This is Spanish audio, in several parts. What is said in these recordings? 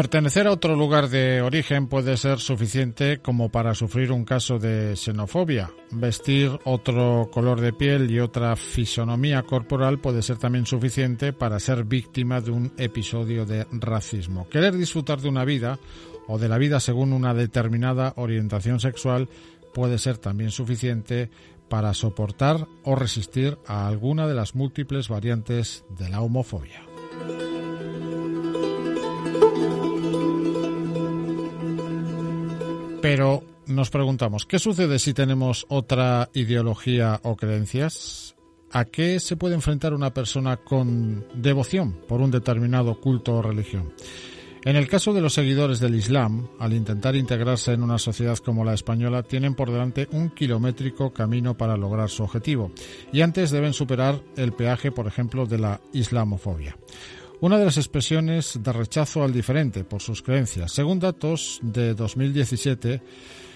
Pertenecer a otro lugar de origen puede ser suficiente como para sufrir un caso de xenofobia. Vestir otro color de piel y otra fisonomía corporal puede ser también suficiente para ser víctima de un episodio de racismo. Querer disfrutar de una vida o de la vida según una determinada orientación sexual puede ser también suficiente para soportar o resistir a alguna de las múltiples variantes de la homofobia. Pero nos preguntamos, ¿qué sucede si tenemos otra ideología o creencias? ¿A qué se puede enfrentar una persona con devoción por un determinado culto o religión? En el caso de los seguidores del Islam, al intentar integrarse en una sociedad como la española, tienen por delante un kilométrico camino para lograr su objetivo, y antes deben superar el peaje, por ejemplo, de la islamofobia una de las expresiones de rechazo al diferente por sus creencias. Según datos de 2017,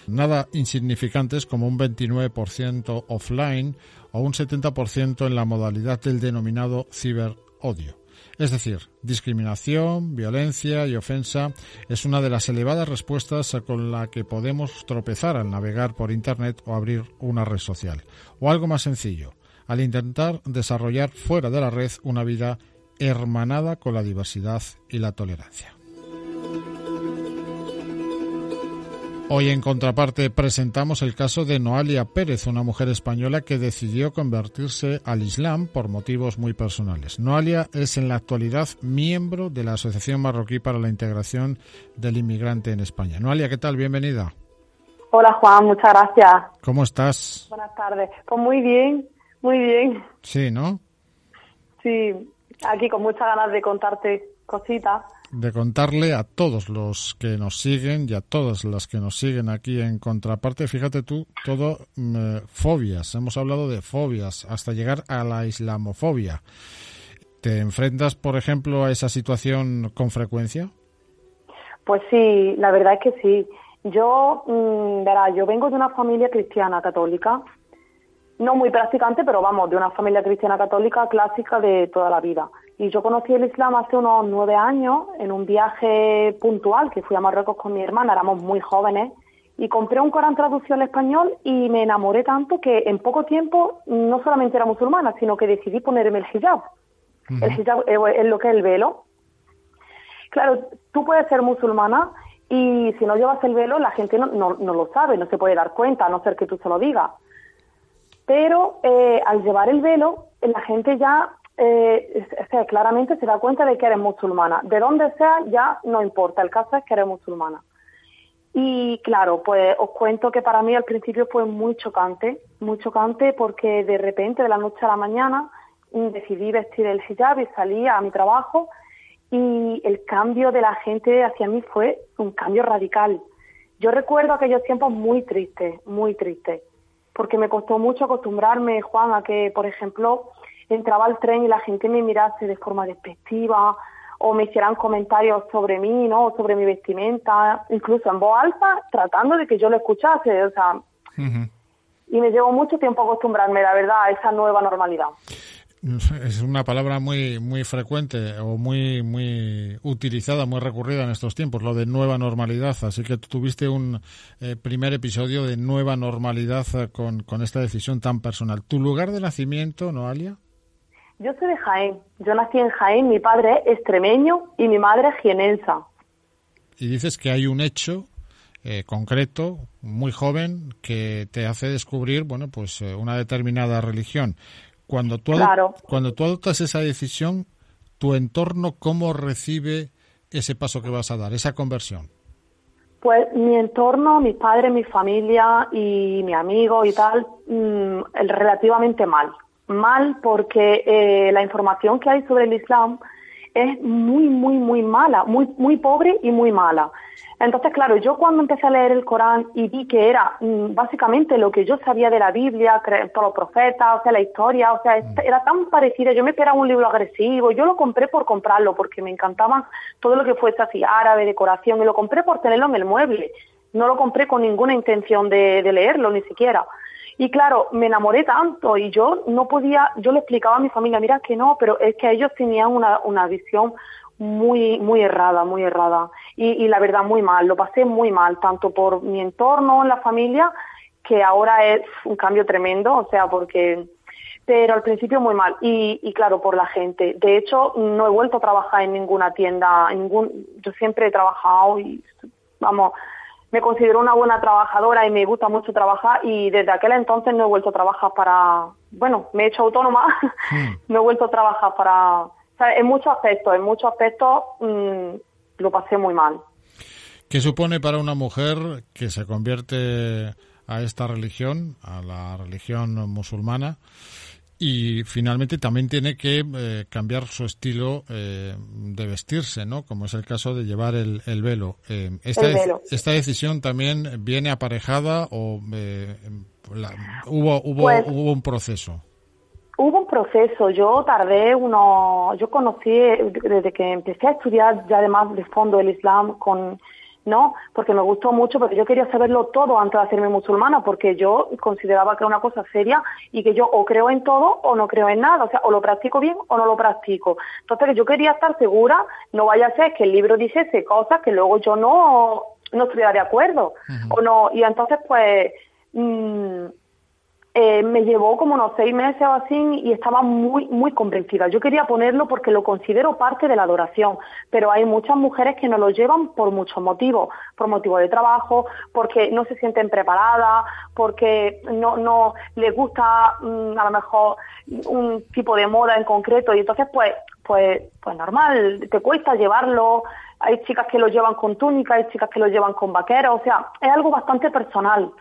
nada insignificantes como un 29% offline o un 70% en la modalidad del denominado ciberodio. Es decir, discriminación, violencia y ofensa es una de las elevadas respuestas con la que podemos tropezar al navegar por Internet o abrir una red social. O algo más sencillo, al intentar desarrollar fuera de la red una vida hermanada con la diversidad y la tolerancia. Hoy en contraparte presentamos el caso de Noalia Pérez, una mujer española que decidió convertirse al Islam por motivos muy personales. Noalia es en la actualidad miembro de la Asociación Marroquí para la Integración del Inmigrante en España. Noalia, ¿qué tal? Bienvenida. Hola Juan, muchas gracias. ¿Cómo estás? Buenas tardes. Pues muy bien, muy bien. Sí, ¿no? Sí, Aquí con muchas ganas de contarte cositas. De contarle a todos los que nos siguen y a todas las que nos siguen aquí en Contraparte, fíjate tú, todo mm, fobias, hemos hablado de fobias, hasta llegar a la islamofobia. ¿Te enfrentas, por ejemplo, a esa situación con frecuencia? Pues sí, la verdad es que sí. Yo, mm, verá, yo vengo de una familia cristiana católica no muy practicante, pero vamos, de una familia cristiana católica clásica de toda la vida. Y yo conocí el Islam hace unos nueve años en un viaje puntual que fui a Marruecos con mi hermana, éramos muy jóvenes, y compré un Corán traducido al español y me enamoré tanto que en poco tiempo no solamente era musulmana, sino que decidí ponerme el hijab. El hijab es lo que es el velo. Claro, tú puedes ser musulmana y si no llevas el velo la gente no, no, no lo sabe, no se puede dar cuenta, a no ser que tú se lo digas pero eh, al llevar el velo, la gente ya eh, claramente se da cuenta de que eres musulmana. De donde sea, ya no importa, el caso es que eres musulmana. Y claro, pues os cuento que para mí al principio fue muy chocante, muy chocante porque de repente, de la noche a la mañana, decidí vestir el hijab y salí a mi trabajo y el cambio de la gente hacia mí fue un cambio radical. Yo recuerdo aquellos tiempos muy tristes, muy tristes porque me costó mucho acostumbrarme, Juan, a que, por ejemplo, entraba al tren y la gente me mirase de forma despectiva o me hicieran comentarios sobre mí, ¿no? O sobre mi vestimenta, incluso en voz alta, tratando de que yo lo escuchase, o sea... Y me llevó mucho tiempo acostumbrarme, la verdad, a esa nueva normalidad es una palabra muy muy frecuente o muy muy utilizada, muy recurrida en estos tiempos, lo de nueva normalidad. Así que tuviste un eh, primer episodio de nueva normalidad eh, con, con, esta decisión tan personal. ¿Tu lugar de nacimiento, Noalia? Yo soy de Jaén. Yo nací en Jaén. Mi padre es extremeño y mi madre es jienensa. Y dices que hay un hecho eh, concreto, muy joven, que te hace descubrir, bueno, pues una determinada religión. Cuando tú, cuando tú adoptas esa decisión, tu entorno, ¿cómo recibe ese paso que vas a dar, esa conversión? Pues mi entorno, mi padre, mi familia y mi amigo y tal, mm, relativamente mal. Mal porque eh, la información que hay sobre el Islam es muy, muy, muy mala, muy, muy pobre y muy mala. Entonces, claro, yo cuando empecé a leer el Corán y vi que era mm, básicamente lo que yo sabía de la Biblia, todos los profetas, o sea, la historia, o sea, mm. era tan parecida, yo me esperaba un libro agresivo, yo lo compré por comprarlo, porque me encantaba todo lo que fuese así, árabe, decoración, y lo compré por tenerlo en el mueble, no lo compré con ninguna intención de, de leerlo, ni siquiera. Y claro, me enamoré tanto y yo no podía, yo le explicaba a mi familia, mira que no, pero es que ellos tenían una, una visión muy, muy errada, muy errada. Y, y la verdad, muy mal. Lo pasé muy mal, tanto por mi entorno, en la familia, que ahora es un cambio tremendo, o sea, porque pero al principio muy mal y, y, claro por la gente de hecho no he vuelto a trabajar en ninguna tienda en ningún yo siempre he trabajado y vamos me considero una buena trabajadora y me gusta mucho trabajar y desde aquel entonces no he vuelto a trabajar para bueno me he hecho autónoma mm. no he vuelto a trabajar para en muchos aspectos en muchos aspectos mmm, lo pasé muy mal ¿Qué supone para una mujer que se convierte a esta religión, a la religión musulmana, y finalmente también tiene que eh, cambiar su estilo eh, de vestirse, ¿no? Como es el caso de llevar el, el velo. Eh, esta, esta decisión también viene aparejada o hubo hubo pues hubo un proceso. Hubo un proceso. Yo tardé uno. Yo conocí desde que empecé a estudiar ya además de fondo el Islam con ¿no? Porque me gustó mucho, pero yo quería saberlo todo antes de hacerme musulmana, porque yo consideraba que era una cosa seria y que yo o creo en todo o no creo en nada, o sea, o lo practico bien o no lo practico. Entonces yo quería estar segura, no vaya a ser que el libro dijese cosas que luego yo no, no estuviera de acuerdo, o no, y entonces pues... Mmm, eh, me llevó como unos seis meses o así y estaba muy, muy convencida. Yo quería ponerlo porque lo considero parte de la adoración, pero hay muchas mujeres que no lo llevan por muchos motivos, por motivos de trabajo, porque no se sienten preparadas, porque no, no les gusta mm, a lo mejor un tipo de moda en concreto y entonces pues, pues, pues normal, te cuesta llevarlo, hay chicas que lo llevan con túnica, hay chicas que lo llevan con vaqueros, o sea, es algo bastante personal.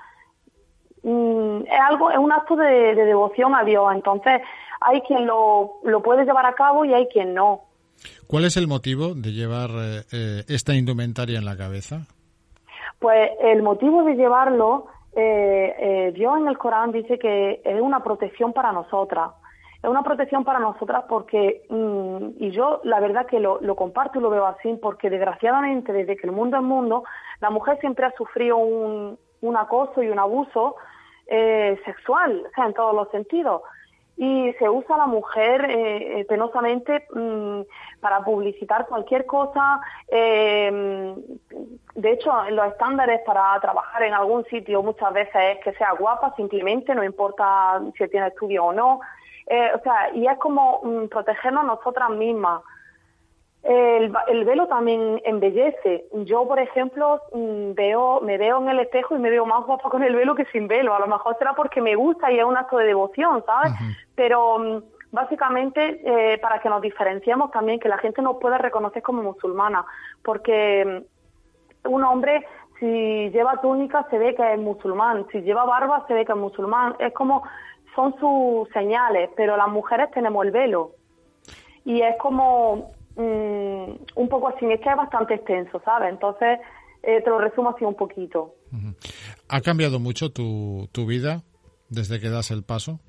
Mm, es algo, es un acto de, devoción a Dios. Entonces, hay quien lo, lo puede llevar a cabo y hay quien no. ¿Cuál es el motivo de llevar eh, eh, esta indumentaria en la cabeza? Pues el motivo de llevarlo, eh, Dios en el Corán dice que es una protección para nosotras. Es una protección para nosotras porque, mm, y yo la verdad que lo, lo comparto y lo veo así, porque desgraciadamente desde que el mundo es mundo, la mujer siempre ha sufrido un, un acoso y un abuso eh, sexual, o sea, en todos los sentidos. Y se usa la mujer eh, eh, penosamente mm, para publicitar cualquier cosa. Eh, de hecho, los estándares para trabajar en algún sitio muchas veces es que sea guapa, simplemente, no importa si tiene estudio o no. o sea, y es como mm, protegernos nosotras mismas. El, velo también embellece. Yo, por ejemplo, mm, veo, me veo en el espejo y me veo más guapa con el velo que sin velo. A lo mejor será porque me gusta y es un acto de devoción, ¿sabes? Pero mm, básicamente eh, para que nos diferenciemos también, que la gente nos pueda reconocer como musulmana, porque mm, un hombre si lleva túnica se ve que es musulmán, si lleva barba se ve que es musulmán. Es como son sus señales, pero las mujeres tenemos el velo y es como Mm, un poco así, es que es bastante extenso, ¿sabes? Entonces, eh, te lo resumo así un poquito. ¿Ha cambiado mucho tu, tu vida desde que das el paso?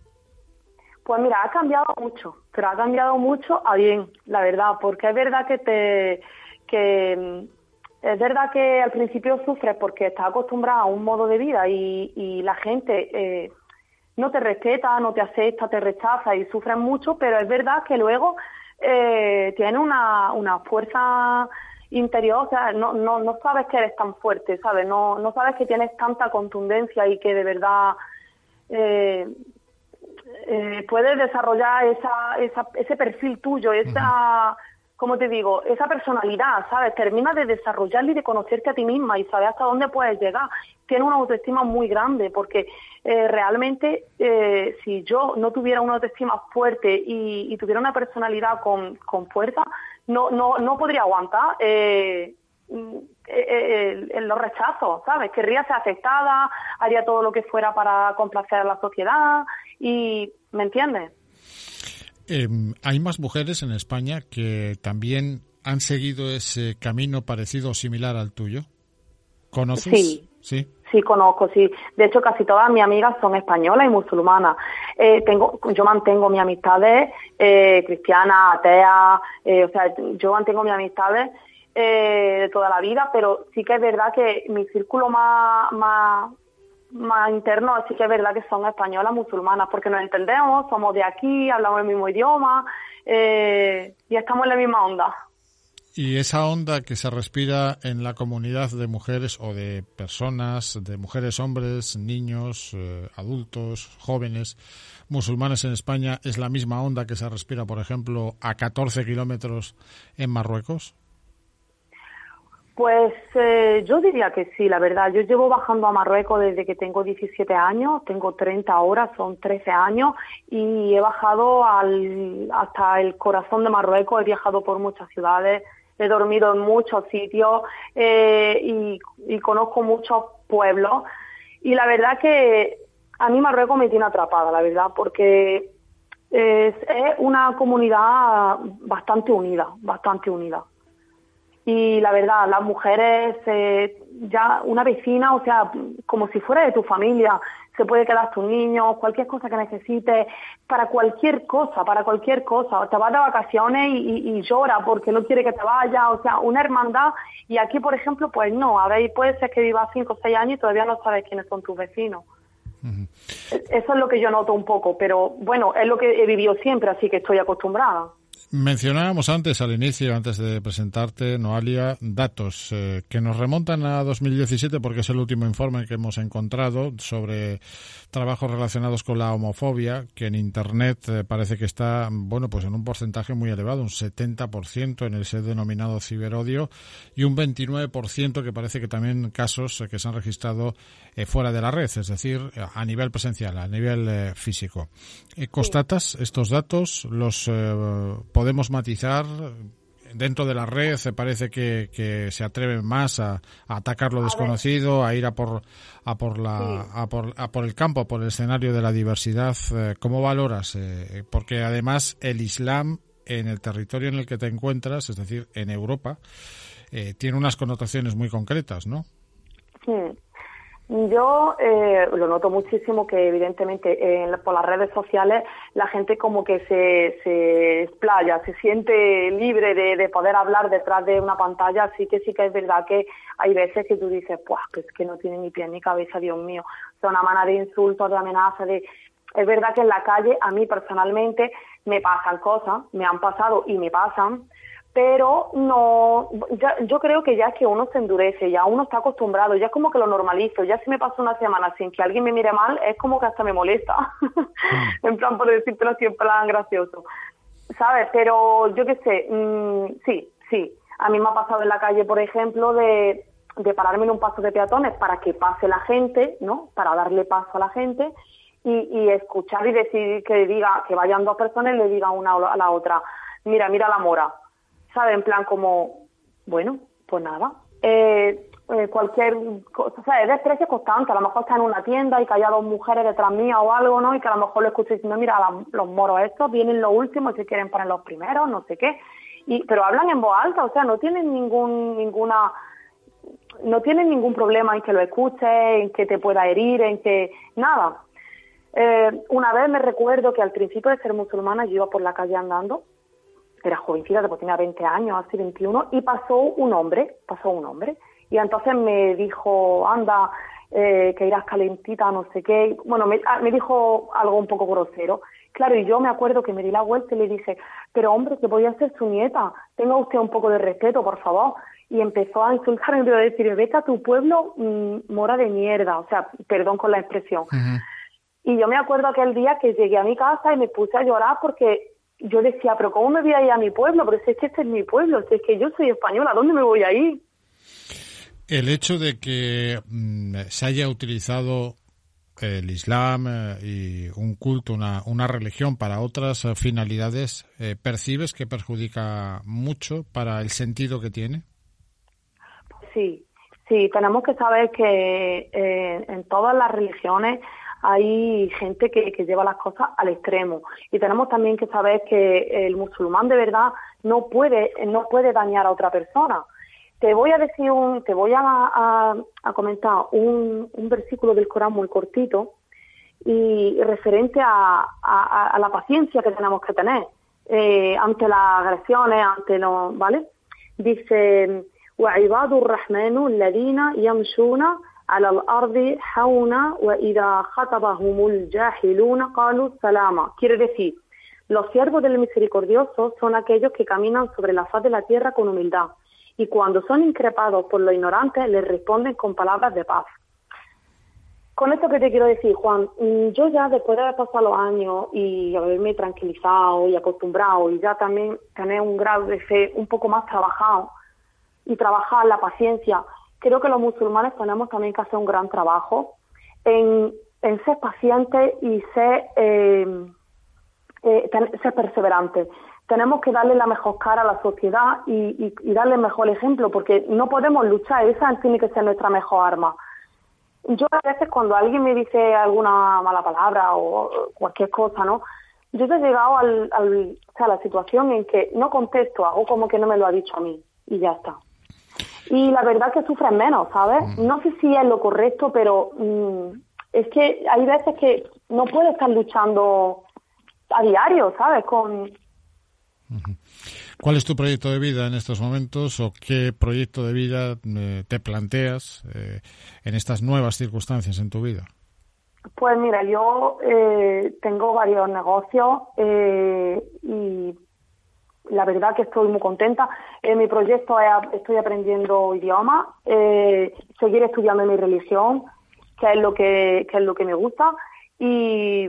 Pues mira, ha cambiado mucho, pero ha cambiado mucho a bien, la verdad, porque es verdad que te que mm, es verdad que al principio sufres porque estás acostumbrada a un modo de vida y, y la gente eh, no te respeta, no te acepta, te rechaza y sufres mucho, pero es verdad que luego eh, tiene una, una fuerza interior, o sea, no, no, no sabes que eres tan fuerte, ¿sabes? No, no sabes que tienes tanta contundencia y que de verdad eh, eh, puedes desarrollar esa, esa, ese perfil tuyo, esa, como te digo, esa personalidad, ¿sabes? Termina de desarrollarla y de conocerte a ti misma y sabes hasta dónde puedes llegar. Tiene una autoestima muy grande porque eh, realmente eh, si yo no tuviera una autoestima fuerte y, tuviera una personalidad con, con fuerza, no, no, no podría aguantar eh, mm, eh, eh los rechazos, ¿sabes? Querría ser aceptada, haría todo lo que fuera para complacer a la sociedad y, ¿me entiendes? Em, hay más mujeres en España que también han seguido ese camino parecido o similar al tuyo. ¿Conoces? Sí. Sí. Sí, conozco, sí. De hecho, casi todas mis amigas son españolas y musulmanas. Eh, tengo, yo mantengo mis amistades eh, cristianas, ateas, eh, o sea, yo mantengo mis amistades eh, de toda la vida, pero sí que es verdad que mi círculo más, más, más interno sí que es verdad que son españolas musulmanas, porque nos entendemos, somos de aquí, hablamos el mismo idioma eh, y estamos en la misma onda. Y esa onda que se respira en la comunidad de mujeres o de personas, de mujeres, hombres, niños, eh, adultos, jóvenes, musulmanes en España, ¿es la misma onda que se respira, por ejemplo, a 14 kilómetros en Marruecos? Pues eh, yo diría que sí, la verdad. Yo llevo bajando a Marruecos desde que tengo 17 años, tengo 30 horas, son 13 años, y he bajado al, hasta el corazón de Marruecos, he viajado por muchas ciudades, he dormido en muchos sitios eh, y, y conozco muchos pueblos. Y la verdad que a mí Marruecos me tiene atrapada, la verdad, porque es, es una comunidad bastante unida, bastante unida y la verdad, las mujeres, eh, ya una vecina, o sea, como si fuera de tu familia, se puede quedar tu niño, cualquier cosa que necesites, para cualquier cosa, para cualquier cosa. Te vas de vacaciones y, llora porque no quiere que te vaya, o sea, una hermandad. Y aquí, por ejemplo, pues no, a ver, puede ser que vivas cinco o seis años y todavía no sabes quiénes son tus vecinos. Eso es lo que yo noto un poco, pero bueno, es lo que he vivido siempre, así que estoy acostumbrada. Mencionábamos antes, al inicio, antes de presentarte, Noalia, datos eh, que nos remontan a 2017 porque es el último informe que hemos encontrado sobre trabajos relacionados con la homofobia, que en Internet eh, parece que está, bueno, pues en un porcentaje muy elevado, un 70% en el ser denominado ciberodio y un 29% que parece que también casos eh, que se han registrado fuera de la red, es decir, a nivel presencial, a nivel físico. ¿Constatas estos datos? ¿Los podemos matizar dentro de la red se parece que, se atreven más a, atacar lo desconocido, a ir a por a por la a, por, a por el campo, por el escenario de la diversidad. Eh, ¿Cómo valoras? Eh, porque además el Islam en el territorio en el que te encuentras, es decir, en Europa, eh, tiene unas connotaciones muy concretas, ¿no? Sí. Yo eh, lo noto muchísimo que evidentemente por las redes sociales la gente como que se, se explaya, se siente libre de, poder hablar detrás de una pantalla, así que sí que es verdad que hay veces que tú dices, pues que no tiene ni pie ni cabeza, Dios mío, son una mano de insultos, de amenazas, de... Es verdad que en la calle a mí personalmente me pasan cosas, me han pasado y me pasan, pero no, yo creo que ya es que uno se endurece, ya uno está acostumbrado, ya es como que lo normalizo, ya si me paso una semana sin que alguien me mire mal, es como que hasta me molesta, mm. en plan por decírtelo así en plan gracioso, ¿sabes? Pero yo qué sé, mm, sí, sí, a mí me ha pasado en la calle, por ejemplo, de, de pararme en un paso de peatones para que pase la gente, ¿no? Para darle paso a la gente y, y escuchar y decir que diga, que vayan dos personas y le diga una a la otra, mira, mira la mora, ¿sabe? En plan como, bueno, pues nada. Eh, eh, cualquier cosa, o sea, es desprecio constante. A lo mejor está en una tienda y que haya dos mujeres detrás mía o algo, ¿no? Y que a lo mejor lo escucho diciendo, mira, los moros estos vienen los últimos y se quieren poner los primeros, no sé qué. Y, pero hablan en voz alta, o sea, no tienen ningún, ninguna, no tienen ningún problema en que lo escuches, en que te pueda herir, en que, nada. Eh, una vez me recuerdo que al principio de ser musulmana yo iba por la calle andando era jovencita, después tenía 20 años, así 21, y pasó un hombre, pasó un hombre, y entonces me dijo, anda, eh, que irás calentita, no sé qué, bueno, ah, me, dijo algo un poco grosero. Claro, y yo me acuerdo que me di la vuelta y le dije, pero hombre, que voy a ser su nieta, tenga usted un poco de respeto, por favor. Y empezó a insultarme y a decir, vete a tu pueblo, mm, mora de mierda, o sea, perdón con la expresión. Y yo me acuerdo aquel día que llegué a mi casa y me puse a llorar porque yo decía, pero ¿cómo me voy a ir a mi pueblo? Pero si es que este es mi pueblo, si es que yo soy española, ¿a dónde me voy a ir? El hecho de que mm, se haya utilizado el Islam eh, y un culto, una, una religión para otras eh, finalidades, eh, ¿percibes que perjudica mucho para el sentido que tiene? Sí, sí, tenemos que saber que en todas las religiones hay gente que, lleva las cosas al extremo. Y tenemos también que saber que el musulmán de verdad no puede, no puede dañar a otra persona. Te voy a decir un, te voy a, comentar un, versículo del Corán muy cortito y referente a, la paciencia que tenemos que tener eh, ante las agresiones, ante los, ¿vale? Dice, وعباد الرحمن الذين يمشون على الأرض حونا وإذا خطبهم الجاهلون قالوا سلاما quiere decir Los siervos del misericordioso son aquellos que caminan sobre la faz de la tierra con humildad y cuando son increpados por los ignorantes les responden con palabras de paz. Con esto que te quiero decir, Juan, mm, yo ya después de haber pasado los años y haberme tranquilizado y acostumbrado y ya también tener un grado de fe un poco más trabajado y trabajar la paciencia, creo que los musulmanes tenemos también que hacer un gran trabajo en, ser pacientes y ser, eh, eh, perseverantes. Tenemos que darle la mejor cara a la sociedad y, darle mejor ejemplo, porque no podemos luchar, esa tiene que ser nuestra mejor arma yo a veces cuando alguien me dice alguna mala palabra o cualquier cosa, ¿no? Yo he llegado al, a la situación en que no contesto, hago como que no me lo ha dicho a mí y ya está. Y la verdad es que sufren menos, ¿sabes? No sé si es lo correcto, pero mm, es que hay veces que no puedes estar luchando a diario, ¿sabes? Con, ¿Cuál es tu proyecto de vida en estos momentos o qué proyecto de vida eh, te planteas eh, en estas nuevas circunstancias en tu vida? Pues mira, yo eh, tengo varios negocios y la verdad que estoy muy contenta. En mi proyecto estoy aprendiendo idiomas, seguir estudiando mi religión, que es lo que, que es lo que me gusta y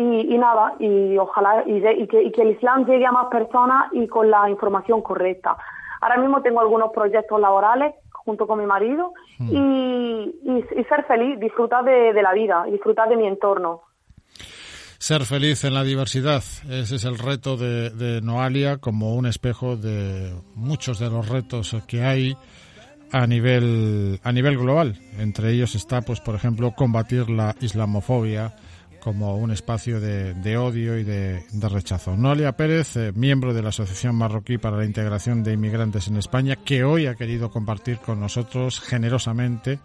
y, nada, y ojalá y, que, el Islam llegue a más personas y con la información correcta. Ahora mismo tengo algunos proyectos laborales junto con mi marido hmm. y, ser feliz, disfrutar de, la vida, disfrutar de mi entorno. Ser feliz en la diversidad, ese es el reto de, Noalia como un espejo de muchos de los retos que hay a nivel a nivel global. Entre ellos está, pues, por ejemplo, combatir la islamofobia, como un espacio de, odio y de, rechazo. Noelia Pérez, eh, miembro de la Asociación Marroquí para la Integración de Inmigrantes en España, que hoy ha querido compartir con nosotros generosamente,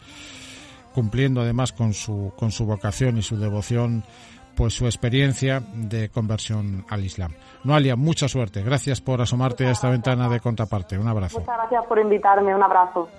cumpliendo además con su, con su vocación y su devoción, pues su experiencia de conversión al Islam. Noalia, mucha suerte. Gracias por asomarte a esta ventana de contraparte. Un abrazo. Muchas gracias por invitarme. Un abrazo.